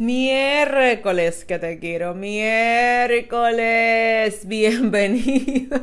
Miércoles que te quiero, miércoles, bienvenido.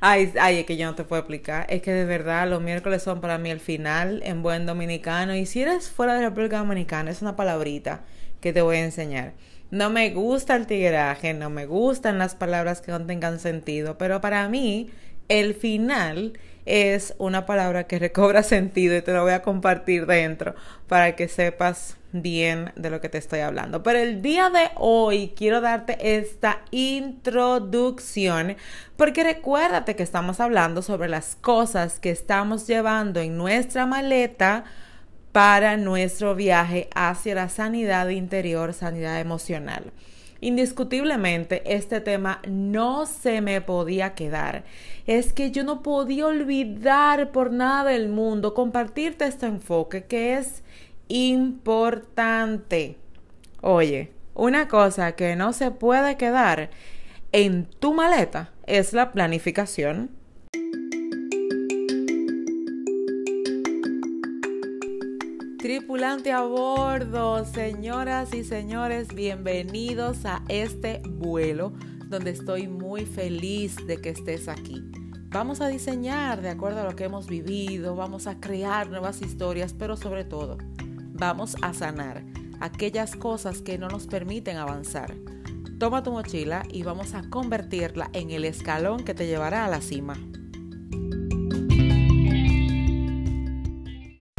Ay, ay, es que yo no te puedo explicar. Es que de verdad los miércoles son para mí el final en buen dominicano. Y si eres fuera de la República Dominicana, es una palabrita que te voy a enseñar. No me gusta el tigueraje, no me gustan las palabras que no tengan sentido, pero para mí el final es una palabra que recobra sentido y te lo voy a compartir dentro para que sepas bien de lo que te estoy hablando. Pero el día de hoy quiero darte esta introducción porque recuérdate que estamos hablando sobre las cosas que estamos llevando en nuestra maleta para nuestro viaje hacia la sanidad interior, sanidad emocional. Indiscutiblemente, este tema no se me podía quedar. Es que yo no podía olvidar por nada del mundo compartirte este enfoque que es importante. Oye, una cosa que no se puede quedar en tu maleta es la planificación. Tripulante a bordo, señoras y señores, bienvenidos a este vuelo donde estoy muy feliz de que estés aquí. Vamos a diseñar de acuerdo a lo que hemos vivido, vamos a crear nuevas historias, pero sobre todo, vamos a sanar aquellas cosas que no nos permiten avanzar. Toma tu mochila y vamos a convertirla en el escalón que te llevará a la cima.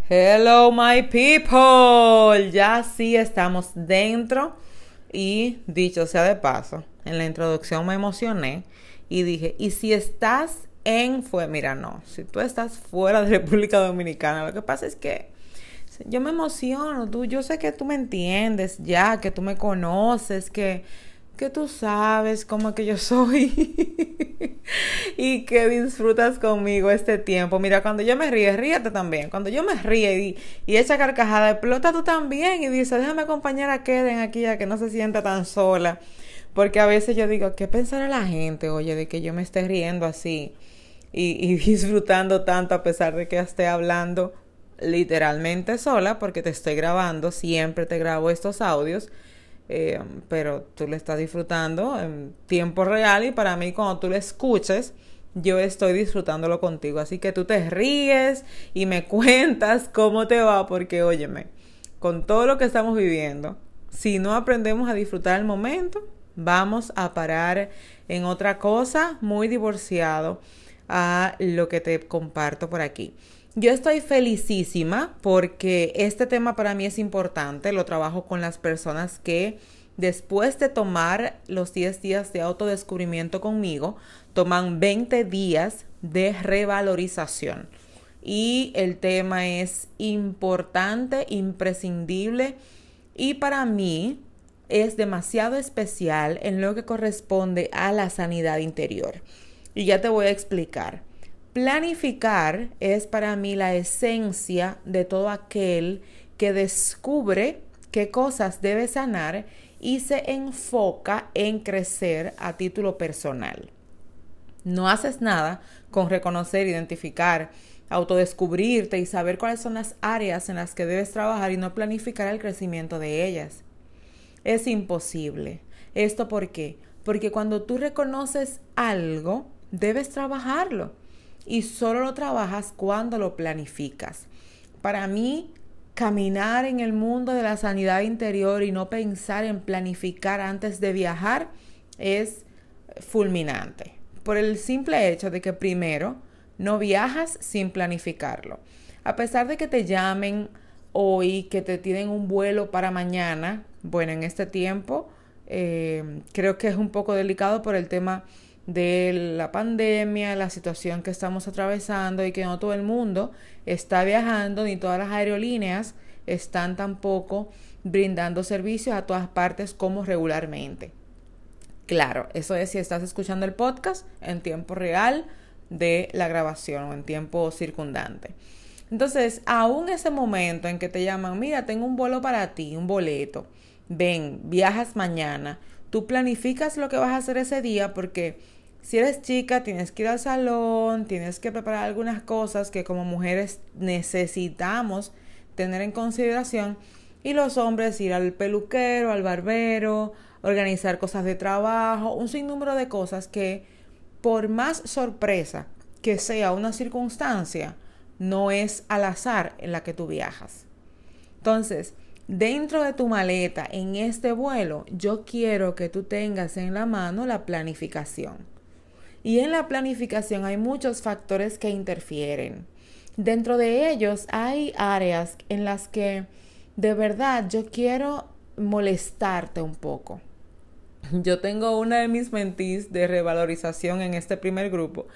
Hello my people, ya sí estamos dentro y dicho sea de paso, en la introducción me emocioné y dije, ¿y si estás en fue, mira, no, si tú estás fuera de República Dominicana, lo que pasa es que yo me emociono, tú, yo sé que tú me entiendes ya, que tú me conoces, que que tú sabes cómo que yo soy y que disfrutas conmigo este tiempo. Mira, cuando yo me ríe, ríete también. Cuando yo me ríe y, y echa carcajada, explota tú también y dice, déjame acompañar a Keden aquí a que no se sienta tan sola. Porque a veces yo digo, ¿qué pensará la gente, oye, de que yo me esté riendo así y, y disfrutando tanto a pesar de que esté hablando literalmente sola porque te estoy grabando, siempre te grabo estos audios eh, pero tú le estás disfrutando en tiempo real y para mí cuando tú lo escuches, yo estoy disfrutándolo contigo. Así que tú te ríes y me cuentas cómo te va, porque óyeme, con todo lo que estamos viviendo, si no aprendemos a disfrutar el momento, vamos a parar en otra cosa muy divorciado a lo que te comparto por aquí. Yo estoy felicísima porque este tema para mí es importante. Lo trabajo con las personas que después de tomar los 10 días de autodescubrimiento conmigo, toman 20 días de revalorización. Y el tema es importante, imprescindible y para mí es demasiado especial en lo que corresponde a la sanidad interior. Y ya te voy a explicar. Planificar es para mí la esencia de todo aquel que descubre qué cosas debe sanar y se enfoca en crecer a título personal. No haces nada con reconocer, identificar, autodescubrirte y saber cuáles son las áreas en las que debes trabajar y no planificar el crecimiento de ellas. Es imposible. ¿Esto por qué? Porque cuando tú reconoces algo, debes trabajarlo y solo lo trabajas cuando lo planificas. Para mí, caminar en el mundo de la sanidad interior y no pensar en planificar antes de viajar es fulminante. Por el simple hecho de que primero no viajas sin planificarlo. A pesar de que te llamen hoy, que te tienen un vuelo para mañana, bueno, en este tiempo eh, creo que es un poco delicado por el tema de la pandemia, la situación que estamos atravesando y que no todo el mundo está viajando, ni todas las aerolíneas están tampoco brindando servicios a todas partes como regularmente. Claro, eso es si estás escuchando el podcast en tiempo real de la grabación o en tiempo circundante. Entonces, aún ese momento en que te llaman, mira, tengo un vuelo para ti, un boleto, ven, viajas mañana, tú planificas lo que vas a hacer ese día porque si eres chica tienes que ir al salón, tienes que preparar algunas cosas que como mujeres necesitamos tener en consideración Y los hombres ir al peluquero, al barbero, organizar cosas de trabajo, un sinnúmero de cosas que por más sorpresa que sea una circunstancia, no es al azar en la que tú viajas. Entonces, dentro de tu maleta, en este vuelo, yo quiero que tú tengas en la mano la planificación. Y en la planificación hay muchos factores que interfieren. Dentro de ellos hay áreas en las que de verdad yo quiero molestarte un poco. Yo tengo una de mis mentis de revalorización en este primer grupo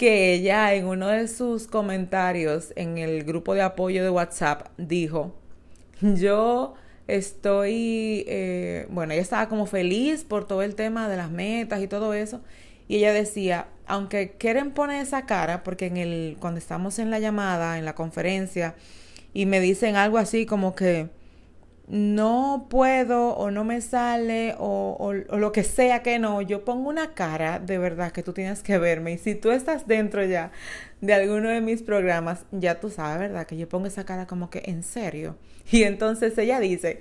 que ella en uno de sus comentarios en el grupo de apoyo de WhatsApp dijo, yo estoy, eh, bueno, ella estaba como feliz por todo el tema de las metas y todo eso, y ella decía, aunque quieren poner esa cara, porque en el, cuando estamos en la llamada, en la conferencia, y me dicen algo así como que, no puedo o no me sale o, o, lo que sea que no, yo pongo una cara de verdad que tú tienes que verme. Y si tú estás dentro ya de alguno de mis programas, ya tú sabes, ¿verdad? Que yo pongo esa cara como que en serio. Y entonces ella dice,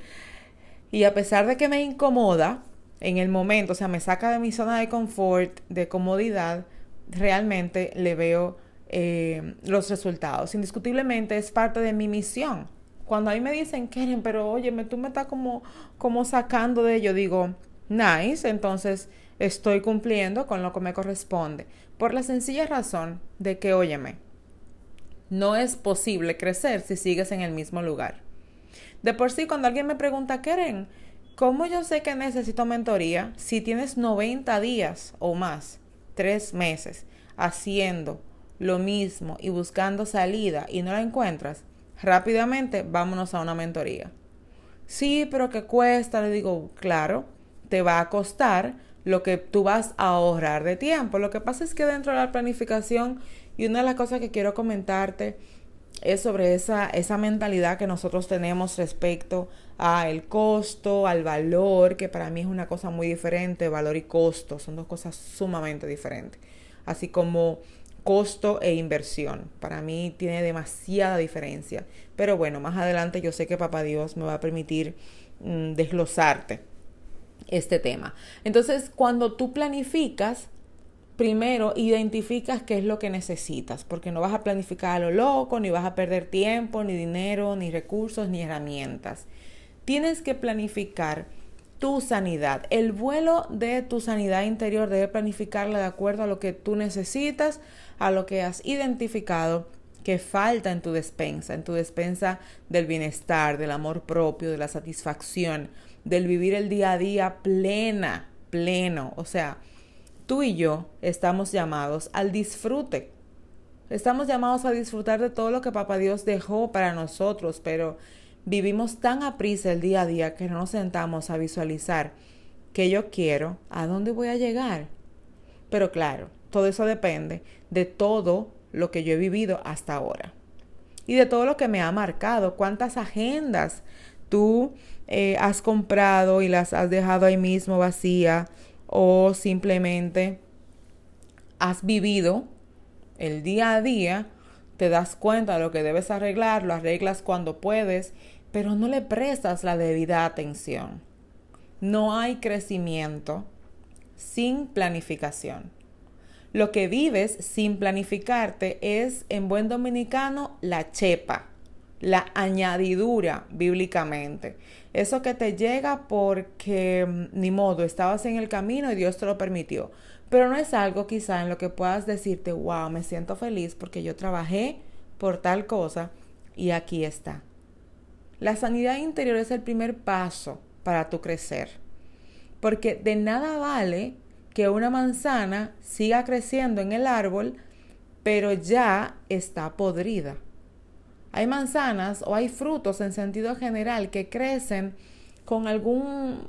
y a pesar de que me incomoda en el momento, o sea, me saca de mi zona de confort, de comodidad, realmente le veo eh, los resultados. Indiscutiblemente es parte de mi misión cuando a mí me dicen, Keren, pero óyeme, tú me estás como, como sacando de ello, digo, nice, entonces estoy cumpliendo con lo que me corresponde. Por la sencilla razón de que, óyeme, no es posible crecer si sigues en el mismo lugar. De por sí, cuando alguien me pregunta, Keren, ¿cómo yo sé que necesito mentoría si tienes 90 días o más, tres meses, haciendo lo mismo y buscando salida y no la encuentras? rápidamente vámonos a una mentoría. Sí, pero que cuesta, le digo, claro, te va a costar lo que tú vas a ahorrar de tiempo. Lo que pasa es que dentro de la planificación, y una de las cosas que quiero comentarte es sobre esa, esa mentalidad que nosotros tenemos respecto al costo, al valor, que para mí es una cosa muy diferente, valor y costo, son dos cosas sumamente diferentes. Así como costo e inversión. Para mí tiene demasiada diferencia. Pero bueno, más adelante yo sé que Papá Dios me va a permitir mm, desglosarte este tema. Entonces, cuando tú planificas, primero identificas qué es lo que necesitas, porque no vas a planificar a lo loco, ni vas a perder tiempo, ni dinero, ni recursos, ni herramientas. Tienes que planificar tu sanidad. El vuelo de tu sanidad interior debe planificarla de acuerdo a lo que tú necesitas, a lo que has identificado que falta en tu despensa, en tu despensa del bienestar, del amor propio, de la satisfacción, del vivir el día a día plena, pleno. O sea, tú y yo estamos llamados al disfrute. Estamos llamados a disfrutar de todo lo que Papá Dios dejó para nosotros, pero vivimos tan a prisa el día a día que no nos sentamos a visualizar que yo quiero, a dónde voy a llegar. Pero claro, todo eso depende de todo lo que yo he vivido hasta ahora. Y de todo lo que me ha marcado, cuántas agendas tú eh, has comprado y las has dejado ahí mismo vacía o simplemente has vivido el día a día, te das cuenta de lo que debes arreglar, lo arreglas cuando puedes, pero no le prestas la debida atención. No hay crecimiento sin planificación. Lo que vives sin planificarte es, en buen dominicano, la chepa, la añadidura bíblicamente. Eso que te llega porque, mm, ni modo, estabas en el camino y Dios te lo permitió. Pero no es algo quizá en lo que puedas decirte, wow, me siento feliz porque yo trabajé por tal cosa y aquí está. La sanidad interior es el primer paso para tu crecer. Porque de nada vale que una manzana siga creciendo en el árbol, pero ya está podrida. Hay manzanas o hay frutos en sentido general que crecen con algún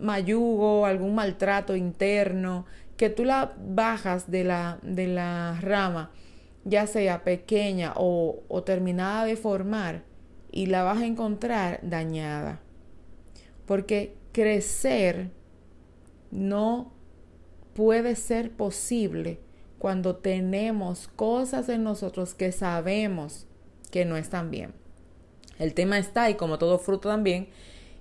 mayugo, algún maltrato interno, que tú la bajas de la, de la rama, ya sea pequeña o, o terminada de formar, y la vas a encontrar dañada. Porque crecer no puede ser posible cuando tenemos cosas en nosotros que sabemos que no están bien. El tema está, y como todo fruto también,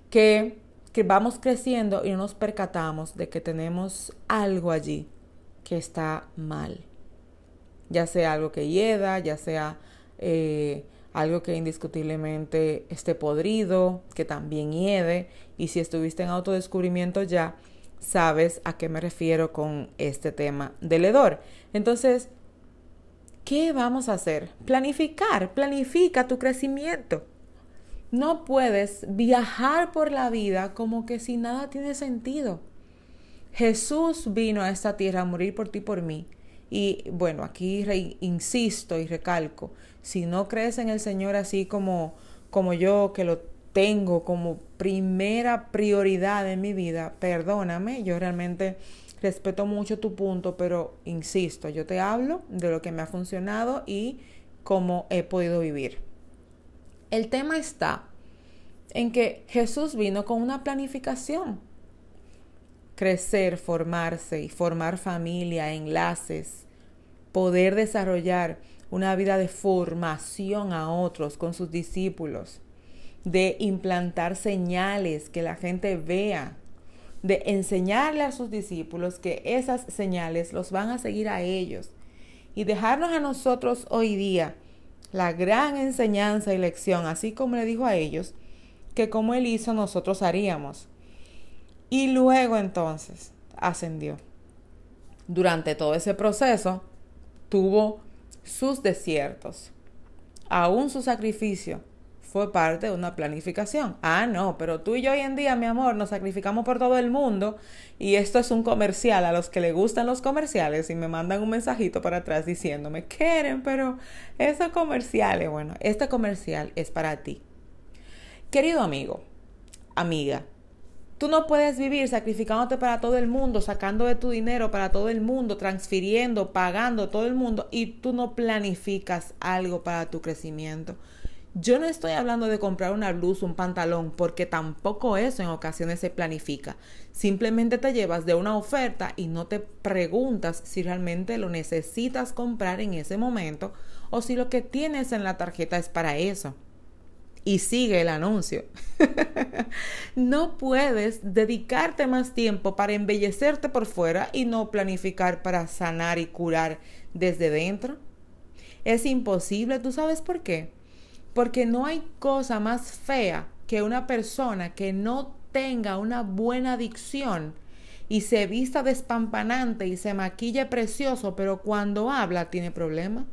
que, que vamos creciendo y no nos percatamos de que tenemos algo allí que está mal. Ya sea algo que hieda, ya sea eh, algo que indiscutiblemente esté podrido, que también hiede. Y si estuviste en autodescubrimiento ya, sabes a qué me refiero con este tema del hedor. Entonces, ¿qué vamos a hacer? Planificar, planifica tu crecimiento. No puedes viajar por la vida como que si nada tiene sentido. Jesús vino a esta tierra a morir por ti y por mí. Y bueno, aquí insisto y recalco, si no crees en el Señor así como, como yo, que lo tengo como primera prioridad en mi vida, perdóname, yo realmente respeto mucho tu punto, pero insisto, yo te hablo de lo que me ha funcionado y cómo he podido vivir. El tema está en que Jesús vino con una planificación. Crecer, formarse y formar familia, enlaces, poder desarrollar una vida de formación a otros con sus discípulos, de implantar señales que la gente vea, de enseñarle a sus discípulos que esas señales los van a seguir a ellos y dejarnos a nosotros hoy día la gran enseñanza y lección, así como le dijo a ellos, que como él hizo nosotros haríamos. Y luego entonces ascendió. Durante todo ese proceso tuvo sus desiertos. Aún su sacrificio fue parte de una planificación. Ah, no, pero tú y yo hoy en día, mi amor, nos sacrificamos por todo el mundo y esto es un comercial a los que le gustan los comerciales y me mandan un mensajito para atrás diciéndome, quieren, pero esos comerciales, bueno, este comercial es para ti. Querido amigo, amiga, Tú no puedes vivir sacrificándote para todo el mundo, sacando de tu dinero para todo el mundo, transfiriendo, pagando todo el mundo y tú no planificas algo para tu crecimiento. Yo no estoy hablando de comprar una blusa, un pantalón, porque tampoco eso en ocasiones se planifica. Simplemente te llevas de una oferta y no te preguntas si realmente lo necesitas comprar en ese momento o si lo que tienes en la tarjeta es para eso. Y sigue el anuncio. no puedes dedicarte más tiempo para embellecerte por fuera y no planificar para sanar y curar desde dentro. Es imposible, ¿tú sabes por qué? Porque no hay cosa más fea que una persona que no tenga una buena adicción y se vista despampanante y se maquille precioso, pero cuando habla tiene problemas.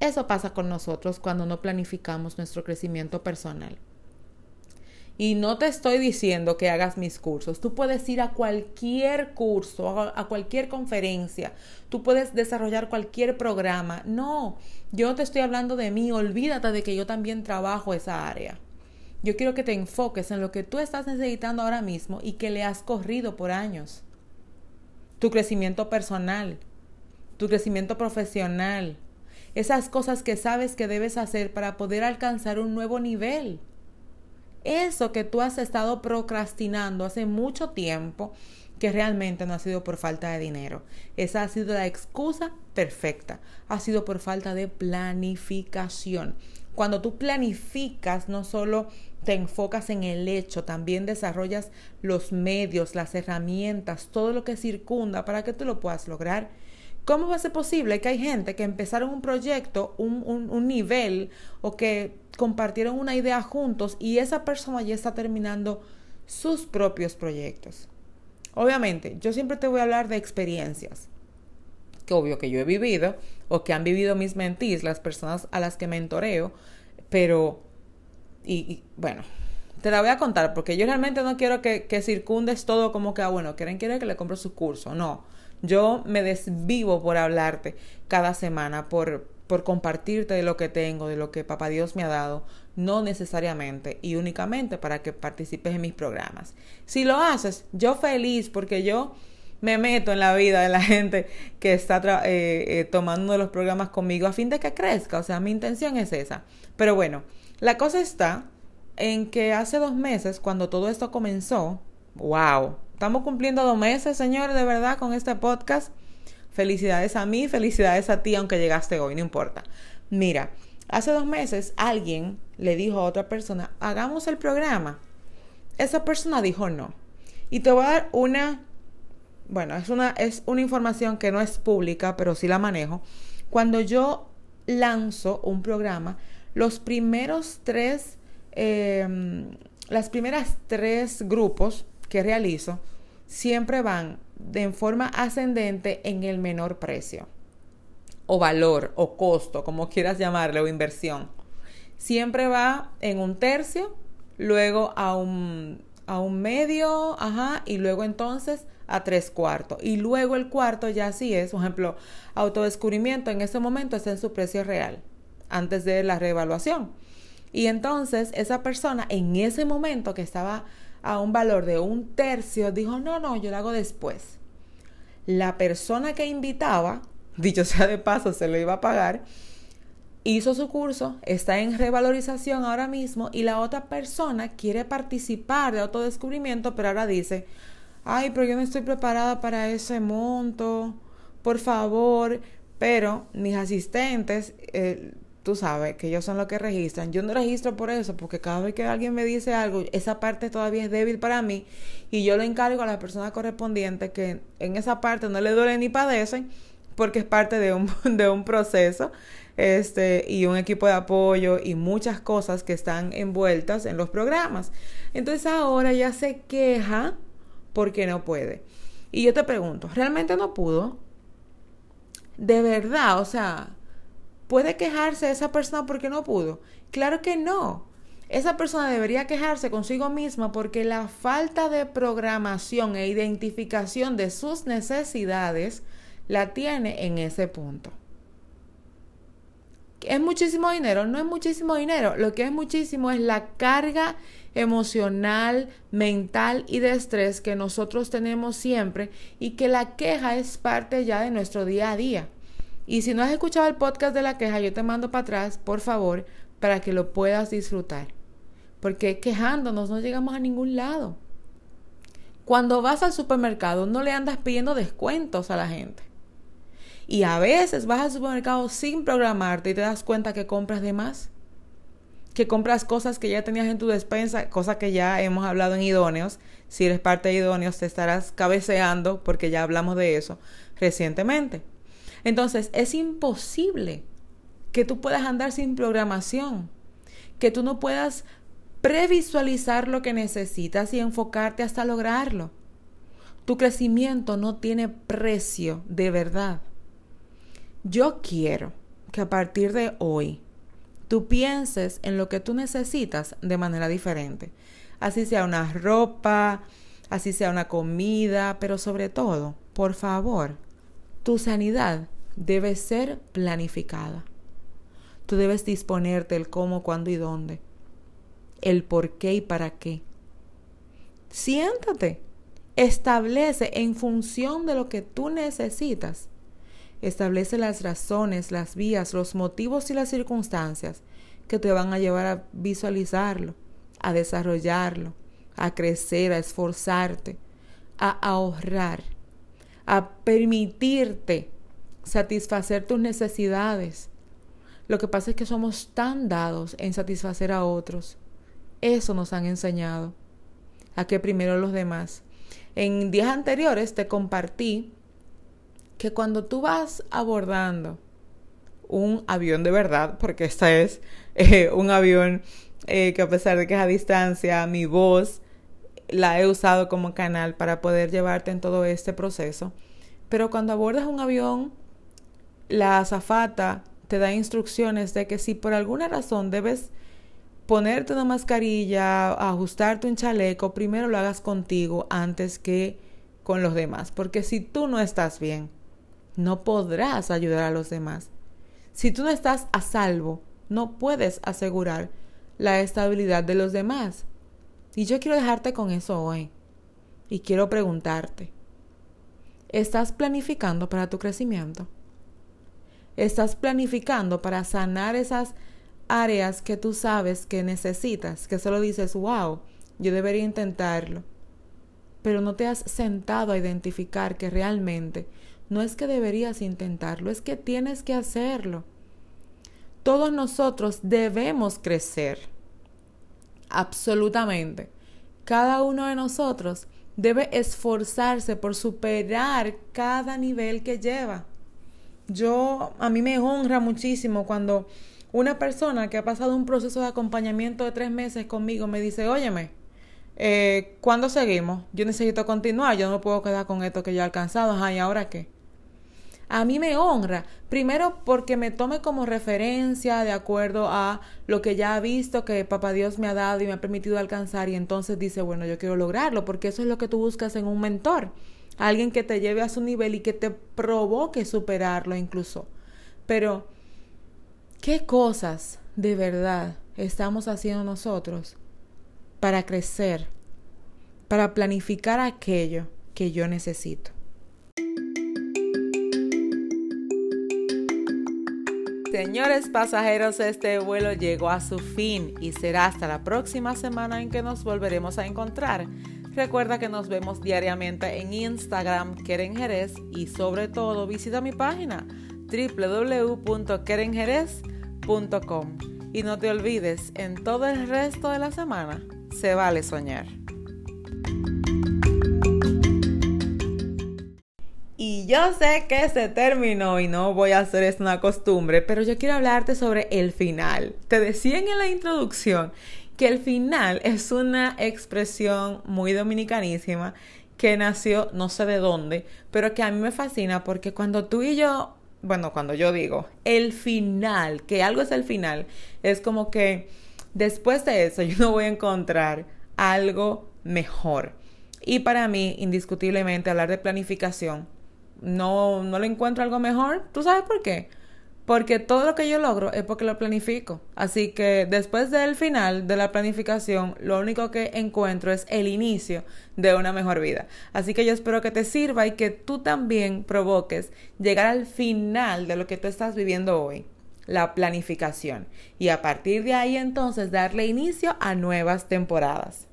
Eso pasa con nosotros cuando no planificamos nuestro crecimiento personal. Y no te estoy diciendo que hagas mis cursos. Tú puedes ir a cualquier curso, a cualquier conferencia. Tú puedes desarrollar cualquier programa. No, yo te estoy hablando de mí. Olvídate de que yo también trabajo esa área. Yo quiero que te enfoques en lo que tú estás necesitando ahora mismo y que le has corrido por años. Tu crecimiento personal, tu crecimiento profesional, esas cosas que sabes que debes hacer para poder alcanzar un nuevo nivel. Eso que tú has estado procrastinando hace mucho tiempo, que realmente no ha sido por falta de dinero. Esa ha sido la excusa perfecta. Ha sido por falta de planificación. Cuando tú planificas, no solo te enfocas en el hecho, también desarrollas los medios, las herramientas, todo lo que circunda para que tú lo puedas lograr. ¿Cómo va a ser posible que hay gente que empezaron un proyecto, un, un, nivel, o que compartieron una idea juntos y esa persona ya está terminando sus propios proyectos? Obviamente, yo siempre te voy a hablar de experiencias, que obvio que yo he vivido, o que han vivido mis mentís, las personas a las que mentoreo, pero, y, bueno, te la voy a contar, porque yo realmente no quiero que, que circundes todo como que, ah, bueno, quieren, quieren que le compre su curso, no yo me desvivo por hablarte cada semana, por, por compartirte de lo que tengo, de lo que Papá Dios me ha dado, no necesariamente y únicamente para que participes en mis programas. Si lo haces, yo feliz porque yo me meto en la vida de la gente que está eh, eh, tomando los programas conmigo a fin de que crezca. O sea, mi intención es esa. Pero bueno, la cosa está en que hace dos meses, cuando todo esto comenzó, wow, Estamos cumpliendo dos meses, señores, de verdad, con este podcast. Felicidades a mí, felicidades a ti, aunque llegaste hoy, no importa. Mira, hace dos meses alguien le dijo a otra persona, hagamos el programa. Esa persona dijo no. Y te voy a dar una, bueno, es una, es una información que no es pública, pero sí la manejo. Cuando yo lanzo un programa, los primeros tres, em, las primeras tres grupos que realizo siempre van de forma ascendente en el menor precio o valor o costo, como quieras llamarle, o inversión. Siempre va en un tercio, luego a un, a un medio, ajá, y luego entonces a tres cuartos. Y luego el cuarto ya sí es, por ejemplo, autodescubrimiento en ese momento está en su precio real, antes de la reevaluación. Y entonces esa persona en ese momento que estaba a un valor de un tercio, dijo, no, no, yo lo hago después. La persona que invitaba, dicho sea de paso, se lo iba a pagar, hizo su curso, está en revalorización ahora mismo y la otra persona quiere participar de autodescubrimiento, pero ahora dice, ay, pero yo no estoy preparada para ese monto, por favor, pero mis asistentes, eh, tú sabes que ellos son los que registran. Yo no registro por eso, porque cada vez que alguien me dice algo, esa parte todavía es débil para mí y yo lo encargo a la persona correspondiente que en esa parte no le duele ni padecen, porque es parte de un, de un proceso este, y un equipo de apoyo y muchas cosas que están envueltas en los programas. Entonces ahora ya se queja porque no puede. Y yo te pregunto, ¿realmente no pudo? De verdad, o sea, ¿Puede quejarse esa persona porque no pudo? Claro que no. Esa persona debería quejarse consigo misma porque la falta de programación e identificación de sus necesidades la tiene en ese punto. ¿Es muchísimo dinero? No es muchísimo dinero. Lo que es muchísimo es la carga emocional, mental y de estrés que nosotros tenemos siempre y que la queja es parte ya de nuestro día a día. Y si no has escuchado el podcast de la queja, yo te mando para atrás, por favor, para que lo puedas disfrutar. Porque quejándonos no llegamos a ningún lado. Cuando vas al supermercado no le andas pidiendo descuentos a la gente. Y a veces vas al supermercado sin programarte y te das cuenta que compras de más. Que compras cosas que ya tenías en tu despensa, cosas que ya hemos hablado en idóneos. Si eres parte de idóneos te estarás cabeceando porque ya hablamos de eso recientemente. Entonces, es imposible que tú puedas andar sin programación, que tú no puedas previsualizar lo que necesitas y enfocarte hasta lograrlo. Tu crecimiento no tiene precio de verdad. Yo quiero que a partir de hoy tú pienses en lo que tú necesitas de manera diferente. Así sea una ropa, así sea una comida, pero sobre todo, por favor, tu sanidad debe ser planificada. Tú debes disponerte el cómo, cuándo y dónde, el por qué y para qué. Siéntate, establece en función de lo que tú necesitas. Establece las razones, las vías, los motivos y las circunstancias que te van a llevar a visualizarlo, a desarrollarlo, a crecer, a esforzarte, a ahorrar, a permitirte satisfacer tus necesidades. Lo que pasa es que somos tan dados en satisfacer a otros. Eso nos han enseñado. A que primero los demás. En días anteriores te compartí que cuando tú vas abordando un avión de verdad, porque esta es eh, un avión eh, que a pesar de que es a distancia, mi voz la he usado como canal para poder llevarte en todo este proceso. Pero cuando abordas un avión la azafata te da instrucciones de que si por alguna razón debes ponerte una mascarilla, ajustarte un chaleco, primero lo hagas contigo antes que con los demás. Porque si tú no estás bien, no podrás ayudar a los demás. Si tú no estás a salvo, no puedes asegurar la estabilidad de los demás. Y yo quiero dejarte con eso hoy. Y quiero preguntarte, ¿estás planificando para tu crecimiento? Estás planificando para sanar esas áreas que tú sabes que necesitas, que solo dices, wow, yo debería intentarlo. Pero no te has sentado a identificar que realmente no es que deberías intentarlo, es que tienes que hacerlo. todos nosotros debemos crecer. Absolutamente. Cada uno de nosotros debe esforzarse por superar cada nivel que lleva. Yo, a mí me honra muchísimo cuando una persona que ha pasado un proceso de acompañamiento de tres meses conmigo me dice, óyeme, eh, ¿cuándo seguimos? Yo necesito continuar, yo no puedo quedar con esto que yo he alcanzado, ajá, ¿y ahora qué? a mí me honra, primero porque me tome como referencia de acuerdo a lo que ya ha visto que Papá Dios me ha dado y me ha permitido alcanzar y entonces dice, bueno, yo quiero lograrlo, porque eso es lo que tú buscas en un mentor, alguien que te lleve a su nivel y que te provoque superarlo incluso. Pero, ¿qué cosas de verdad estamos haciendo nosotros para crecer, para planificar aquello que yo necesito? Señores pasajeros, este vuelo llegó a su fin y será hasta la próxima semana en que nos volveremos a encontrar. Recuerda que nos vemos diariamente en Instagram, Keren Jerez, y sobre todo visita mi página www.kerenjerez.com. Y no te olvides, en todo el resto de la semana se vale soñar. Y yo sé que se terminó y no voy a hacer esto una costumbre, pero yo quiero hablarte sobre el final. Te decía en la introducción que el final es una expresión muy dominicanísima que nació no sé de dónde, pero que a mí me fascina porque cuando tú y yo, bueno, cuando yo digo el final, que algo es el final, es como que después de eso yo no voy a encontrar algo mejor. Y para mí, indiscutiblemente, hablar de planificación no, no le encuentro algo mejor. ¿Tú sabes por qué? Porque todo lo que yo logro es porque lo planifico. Así que después del final de la planificación, lo único que encuentro es el inicio de una mejor vida. Así que yo espero que te sirva y que tú también provoques llegar al final de lo que tú estás viviendo hoy, la planificación. Y a partir de ahí entonces darle inicio a nuevas temporadas.